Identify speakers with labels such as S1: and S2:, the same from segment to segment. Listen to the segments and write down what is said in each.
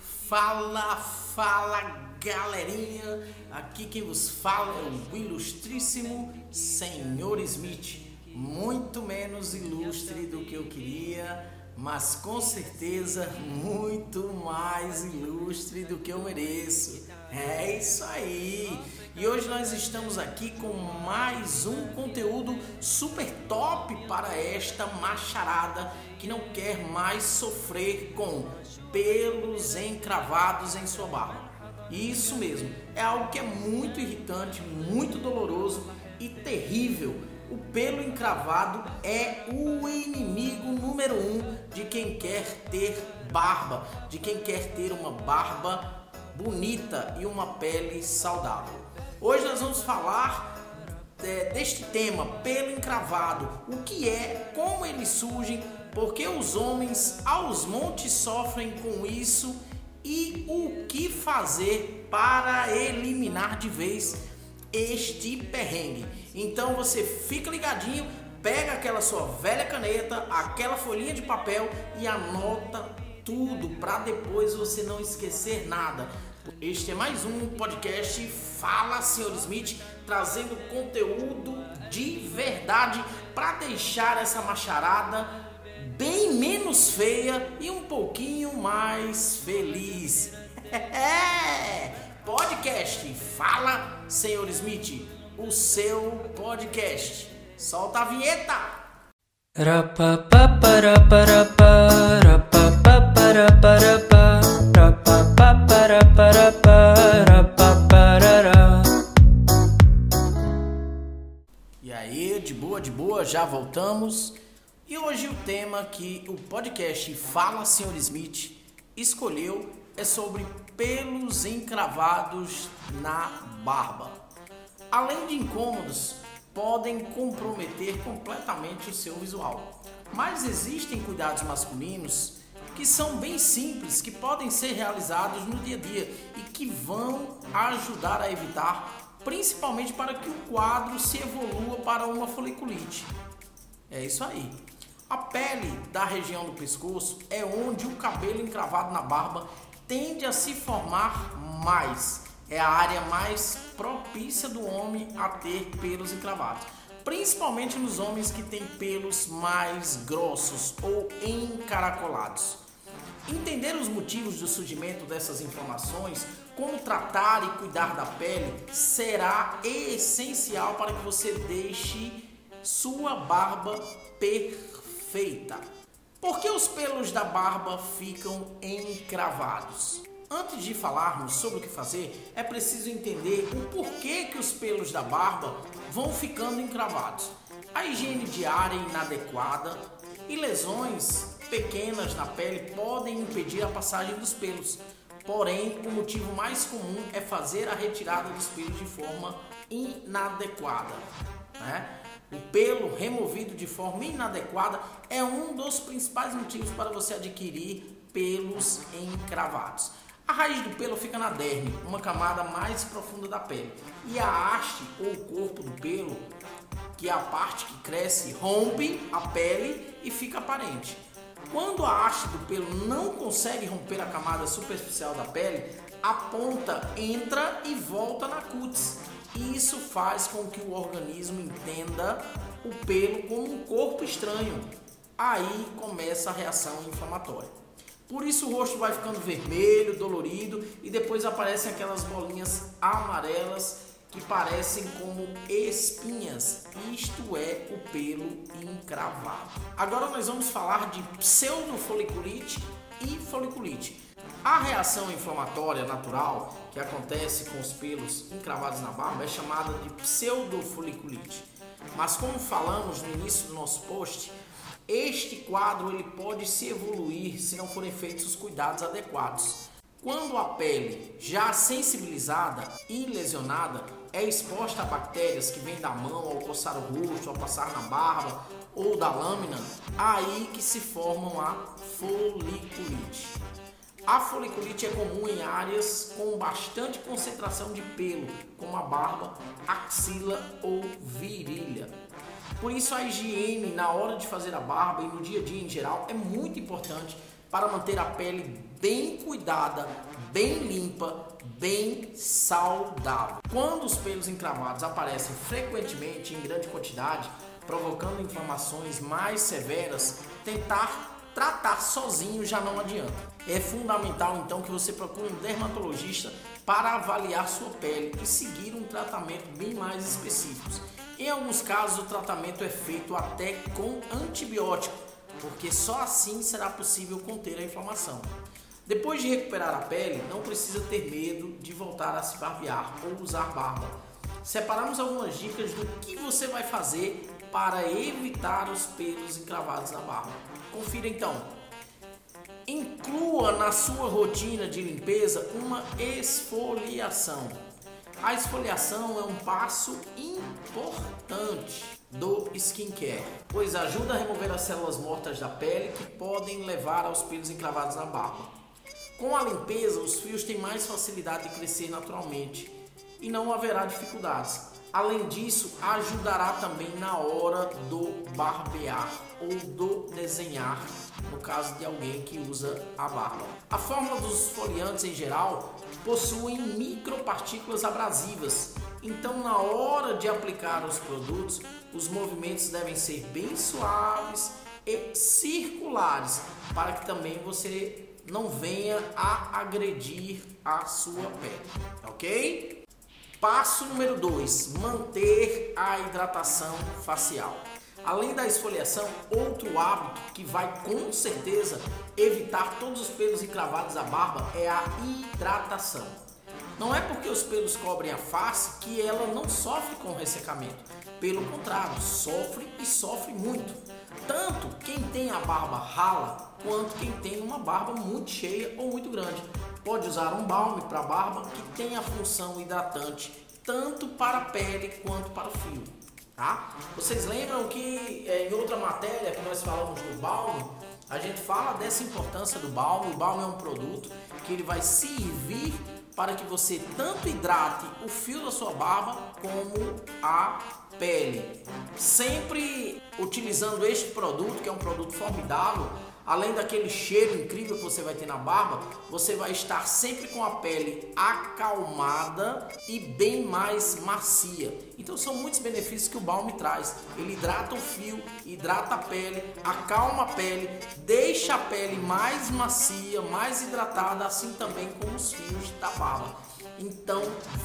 S1: Fala, fala galerinha! Aqui quem vos fala é o ilustríssimo Senhor Smith, muito menos ilustre do que eu queria mas com certeza muito mais ilustre do que eu mereço. É isso aí! E hoje nós estamos aqui com mais um conteúdo super top para esta macharada que não quer mais sofrer com pelos encravados em sua barba. Isso mesmo, é algo que é muito irritante, muito doloroso e terrível o pelo encravado é o inimigo número um de quem quer ter barba, de quem quer ter uma barba bonita e uma pele saudável. Hoje nós vamos falar é, deste tema, pelo encravado, o que é, como ele surge, porque os homens aos montes sofrem com isso e o que fazer para eliminar de vez este perrengue. Então você fica ligadinho, pega aquela sua velha caneta, aquela folhinha de papel e anota tudo para depois você não esquecer nada. Este é mais um podcast Fala Senhor Smith, trazendo conteúdo de verdade para deixar essa macharada bem menos feia e um pouquinho mais feliz. Podcast Fala Senhor Smith, o seu podcast. Solta a vinheta! E aí, de boa, de boa, já voltamos. E hoje o tema que o podcast Fala Senhor Smith escolheu é sobre pelos encravados na barba. Além de incômodos, podem comprometer completamente o seu visual. Mas existem cuidados masculinos que são bem simples, que podem ser realizados no dia a dia e que vão ajudar a evitar, principalmente para que o quadro se evolua para uma foliculite. É isso aí. A pele da região do pescoço é onde o cabelo encravado na barba tende a se formar mais. É a área mais propícia do homem a ter pelos encravados, principalmente nos homens que têm pelos mais grossos ou encaracolados. Entender os motivos do surgimento dessas inflamações, como tratar e cuidar da pele, será essencial para que você deixe sua barba perfeita. Por que os pelos da barba ficam encravados? Antes de falarmos sobre o que fazer, é preciso entender o porquê que os pelos da barba vão ficando encravados. A higiene diária inadequada e lesões pequenas na pele podem impedir a passagem dos pelos. Porém, o motivo mais comum é fazer a retirada dos pelos de forma inadequada. Né? O pelo removido de forma inadequada é um dos principais motivos para você adquirir pelos encravados. A raiz do pelo fica na derme, uma camada mais profunda da pele. E a haste ou corpo do pelo, que é a parte que cresce, rompe a pele e fica aparente. Quando a haste do pelo não consegue romper a camada superficial da pele, a ponta entra e volta na cutis isso faz com que o organismo entenda o pelo como um corpo estranho. Aí começa a reação inflamatória. Por isso o rosto vai ficando vermelho, dolorido e depois aparecem aquelas bolinhas amarelas que parecem como espinhas. Isto é o pelo encravado. Agora nós vamos falar de pseudofoliculite e foliculite. A reação inflamatória natural que acontece com os pelos encravados na barba é chamada de pseudofoliculite. Mas como falamos no início do nosso post, este quadro ele pode se evoluir se não forem feitos os cuidados adequados. Quando a pele já sensibilizada e lesionada é exposta a bactérias que vêm da mão ao coçar o rosto, ao passar na barba ou da lâmina, aí que se formam a foliculite. A foliculite é comum em áreas com bastante concentração de pelo, como a barba, axila ou virilha. Por isso a higiene na hora de fazer a barba e no dia a dia em geral é muito importante para manter a pele bem cuidada, bem limpa, bem saudável. Quando os pelos encravados aparecem frequentemente em grande quantidade, provocando inflamações mais severas, tentar tratar sozinho já não adianta. É fundamental então que você procure um dermatologista para avaliar sua pele e seguir um tratamento bem mais específico. Em alguns casos, o tratamento é feito até com antibiótico, porque só assim será possível conter a inflamação. Depois de recuperar a pele, não precisa ter medo de voltar a se barbear ou usar barba. Separamos algumas dicas do que você vai fazer para evitar os pelos encravados na barba. Confira então. Inclua na sua rotina de limpeza uma esfoliação. A esfoliação é um passo importante do skincare, pois ajuda a remover as células mortas da pele que podem levar aos pelos encravados na barba. Com a limpeza, os fios têm mais facilidade de crescer naturalmente e não haverá dificuldades. Além disso, ajudará também na hora do barbear ou do desenhar, no caso de alguém que usa a barba. A fórmula dos esfoliantes em geral possuem micropartículas abrasivas, então na hora de aplicar os produtos, os movimentos devem ser bem suaves e circulares, para que também você não venha a agredir a sua pele, ok? Passo número 2: manter a hidratação facial. Além da esfoliação, outro hábito que vai com certeza evitar todos os pelos encravados da barba é a hidratação. Não é porque os pelos cobrem a face que ela não sofre com ressecamento. Pelo contrário, sofre e sofre muito. Tanto quem tem a barba rala quanto quem tem uma barba muito cheia ou muito grande. Pode usar um balme para barba que tem a função hidratante tanto para a pele quanto para o fio. Tá? Vocês lembram que é, em outra matéria que nós falamos do balme, a gente fala dessa importância do balme. O balme é um produto que ele vai servir para que você tanto hidrate o fio da sua barba como a pele. Sempre utilizando este produto, que é um produto formidável, além daquele cheiro incrível que você vai ter na barba, você vai estar sempre com a pele acalmada e bem mais macia. Então são muitos benefícios que o balme traz. Ele hidrata o fio, hidrata a pele, acalma a pele, deixa a pele mais macia, mais hidratada, assim também como os fios da barba. Então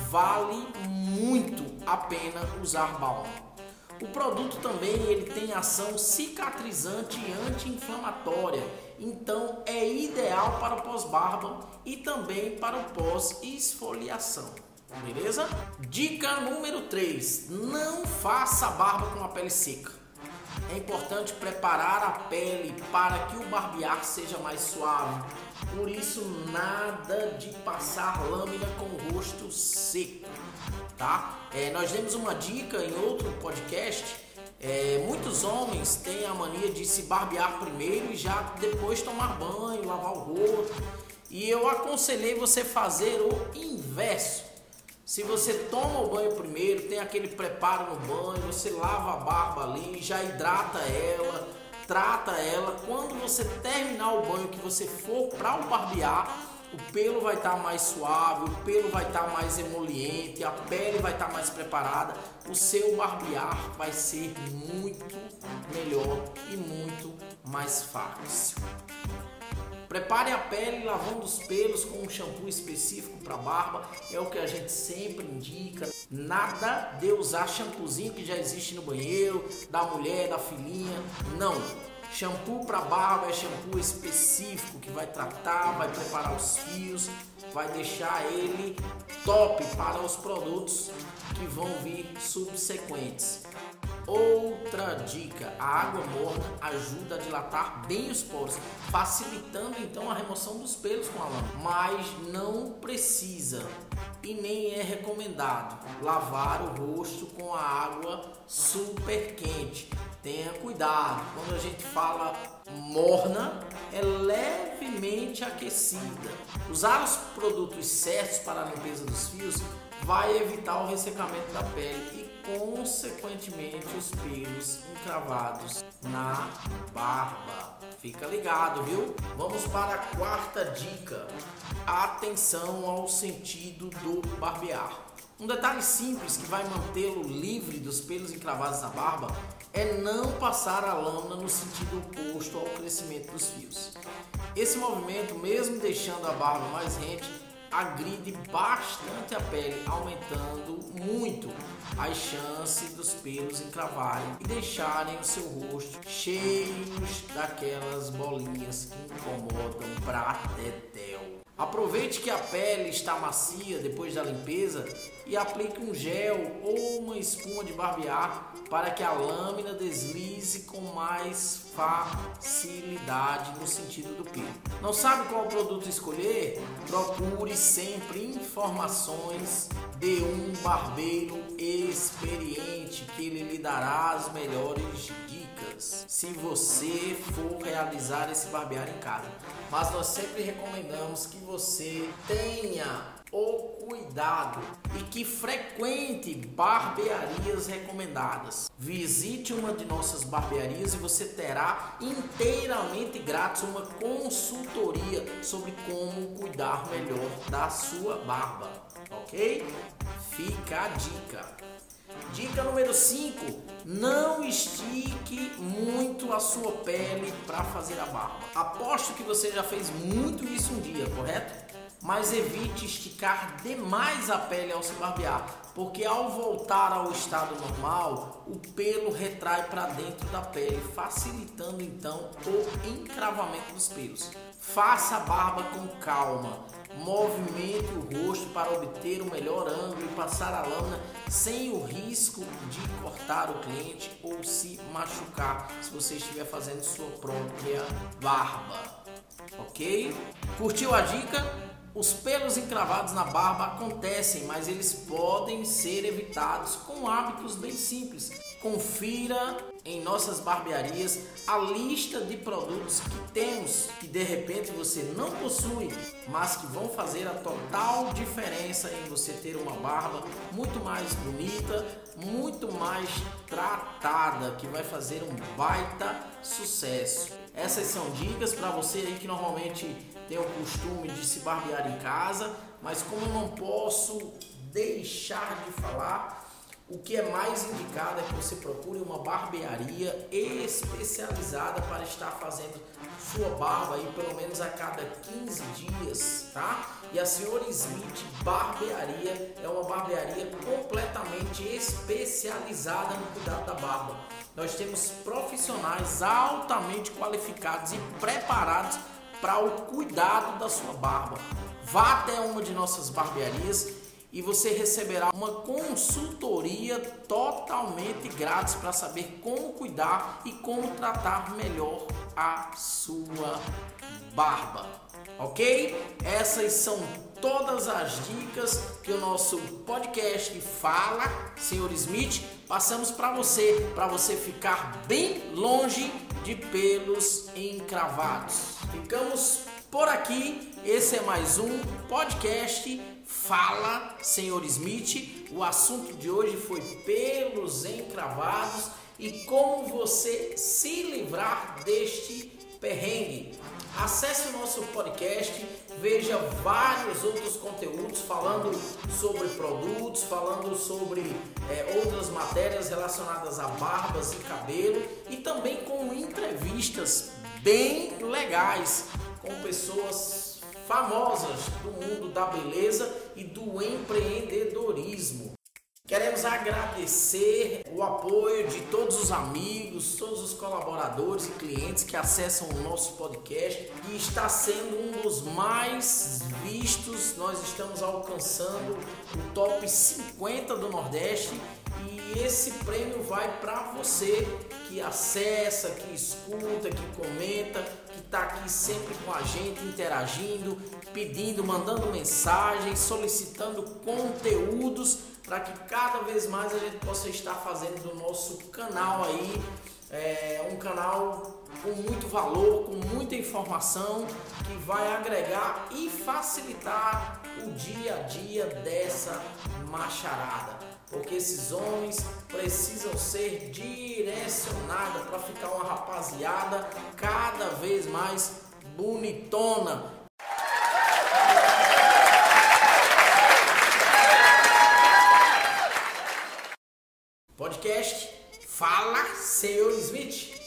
S1: vale muito a pena usar balme. O produto também ele tem ação cicatrizante e anti-inflamatória, então é ideal para o pós-barba e também para o pós-esfoliação. Beleza? Dica número 3: não faça barba com a pele seca. É importante preparar a pele para que o barbear seja mais suave. Por isso, nada de passar lâmina com o rosto seco tá? É, nós demos uma dica em outro podcast. É, muitos homens têm a mania de se barbear primeiro e já depois tomar banho, lavar o rosto. E eu aconselhei você fazer o inverso. Se você toma o banho primeiro, tem aquele preparo no banho, você lava a barba ali, já hidrata ela, trata ela. Quando você terminar o banho que você for para o barbear, o pelo vai estar tá mais suave, o pelo vai estar tá mais emoliente, a pele vai estar tá mais preparada, o seu barbear vai ser muito melhor e muito mais fácil. Prepare a pele lavando os pelos com um shampoo específico para barba, é o que a gente sempre indica. Nada de usar shampoozinho que já existe no banheiro, da mulher, da filhinha. Não, Shampoo para barba é shampoo específico que vai tratar, vai preparar os fios, vai deixar ele top para os produtos que vão vir subsequentes. Outra dica: a água morna ajuda a dilatar bem os poros, facilitando então a remoção dos pelos com a lã, mas não precisa e nem é recomendado lavar o rosto com a água super quente. Tenha cuidado, quando a gente fala morna, é levemente aquecida. Usar os produtos certos para a limpeza dos fios vai evitar o ressecamento da pele consequentemente, os pelos encravados na barba. Fica ligado, viu? Vamos para a quarta dica. Atenção ao sentido do barbear. Um detalhe simples que vai mantê-lo livre dos pelos encravados na barba é não passar a lâmina no sentido oposto ao crescimento dos fios. Esse movimento, mesmo deixando a barba mais rente, agride bastante a pele, aumentando muito as chances dos pelos encravarem e deixarem o seu rosto cheios daquelas bolinhas que incomodam pra tetel. Aproveite que a pele está macia depois da limpeza e aplique um gel ou uma espuma de barbear para que a lâmina deslize com mais facilidade no sentido do pelo. Não sabe qual produto escolher? Procure sempre informações de um barbeiro experiente que ele lhe dará as melhores dicas se você for realizar esse barbear em casa. Mas nós sempre recomendamos que você tenha o cuidado e que frequente barbearias recomendadas. Visite uma de nossas barbearias e você terá inteiramente grátis uma consultoria sobre como cuidar melhor da sua barba, ok? Fica a dica. Dica número 5: não estique muito a sua pele para fazer a barba. Aposto que você já fez muito isso um dia, correto? Mas evite esticar demais a pele ao se barbear, porque ao voltar ao estado normal, o pelo retrai para dentro da pele, facilitando então o encravamento dos pelos. Faça a barba com calma, movimente o rosto para obter o melhor ângulo e passar a lâmina sem o risco de cortar o cliente ou se machucar se você estiver fazendo sua própria barba. Ok? Curtiu a dica? Os pelos encravados na barba acontecem, mas eles podem ser evitados com hábitos bem simples. Confira em nossas barbearias a lista de produtos que temos que de repente você não possui, mas que vão fazer a total diferença em você ter uma barba muito mais bonita, muito mais tratada, que vai fazer um baita sucesso. Essas são dicas para você aí que normalmente tem o costume de se barbear em casa, mas como não posso deixar de falar, o que é mais indicado é que você procure uma barbearia especializada para estar fazendo sua barba aí pelo menos a cada 15 dias, tá? E a Senhora Smith Barbearia é uma barbearia completamente especializada no cuidado da barba. Nós temos profissionais altamente qualificados e preparados para o cuidado da sua barba. Vá até uma de nossas barbearias e você receberá uma consultoria totalmente grátis para saber como cuidar e como tratar melhor a sua barba. Ok? Essas são todas as dicas que o nosso podcast fala, Senhor Smith, passamos para você, para você ficar bem longe de pelos encravados. Ficamos por aqui. Esse é mais um podcast Fala, Senhor Smith. O assunto de hoje foi pelos encravados e como você se livrar deste perrengue. Acesse o nosso podcast, veja vários outros conteúdos falando sobre produtos, falando sobre é, outras matérias relacionadas a barbas e cabelo e também com entrevistas bem legais com pessoas famosas do mundo da beleza e do empreendedorismo. Queremos agradecer o apoio de todos os amigos, todos os colaboradores e clientes que acessam o nosso podcast e está sendo um dos mais vistos. Nós estamos alcançando o top 50 do Nordeste E esse prêmio vai para você que acessa, que escuta, que comenta, está aqui sempre com a gente, interagindo, pedindo, mandando mensagens, solicitando conteúdos para que cada vez mais a gente possa estar fazendo do nosso canal aí é, um canal com muito valor, com muita informação que vai agregar e facilitar o dia a dia dessa macharada. Porque esses homens precisam ser direcionados para ficar uma rapaziada cada vez mais bonitona. Podcast Fala, senhor Smith.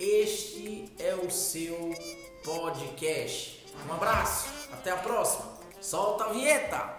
S1: Este é o seu podcast. Um abraço, até a próxima. Solta a vinheta.